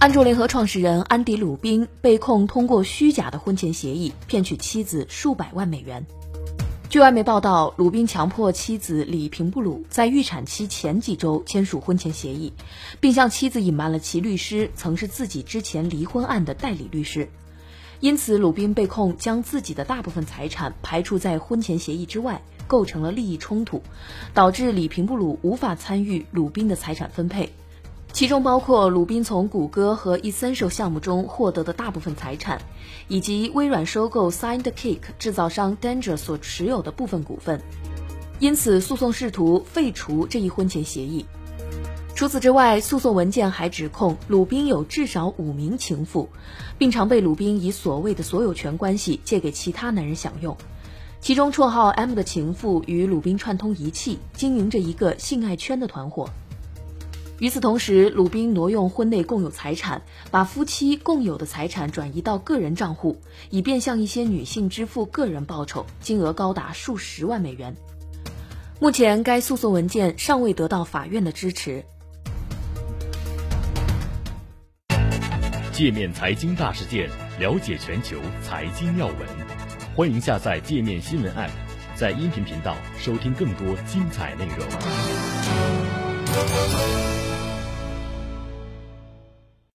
安卓联合创始人安迪·鲁宾被控通过虚假的婚前协议骗取妻子数百万美元。据外媒报道，鲁宾强迫妻子李平布鲁在预产期前几周签署婚前协议，并向妻子隐瞒了其律师曾是自己之前离婚案的代理律师。因此，鲁宾被控将自己的大部分财产排除在婚前协议之外，构成了利益冲突，导致李平布鲁无法参与鲁宾的财产分配。其中包括鲁宾从谷歌和 Essential 项目中获得的大部分财产，以及微软收购 SignedCake 制造商 Danger 所持有的部分股份。因此，诉讼试图废除这一婚前协议。除此之外，诉讼文件还指控鲁宾有至少五名情妇，并常被鲁宾以所谓的所有权关系借给其他男人享用。其中，绰号 M 的情妇与鲁宾串通一气，经营着一个性爱圈的团伙。与此同时，鲁宾挪用婚内共有财产，把夫妻共有的财产转移到个人账户，以便向一些女性支付个人报酬，金额高达数十万美元。目前，该诉讼文件尚未得到法院的支持。界面财经大事件，了解全球财经要闻，欢迎下载界面新闻 App，在音频频道收听更多精彩内容。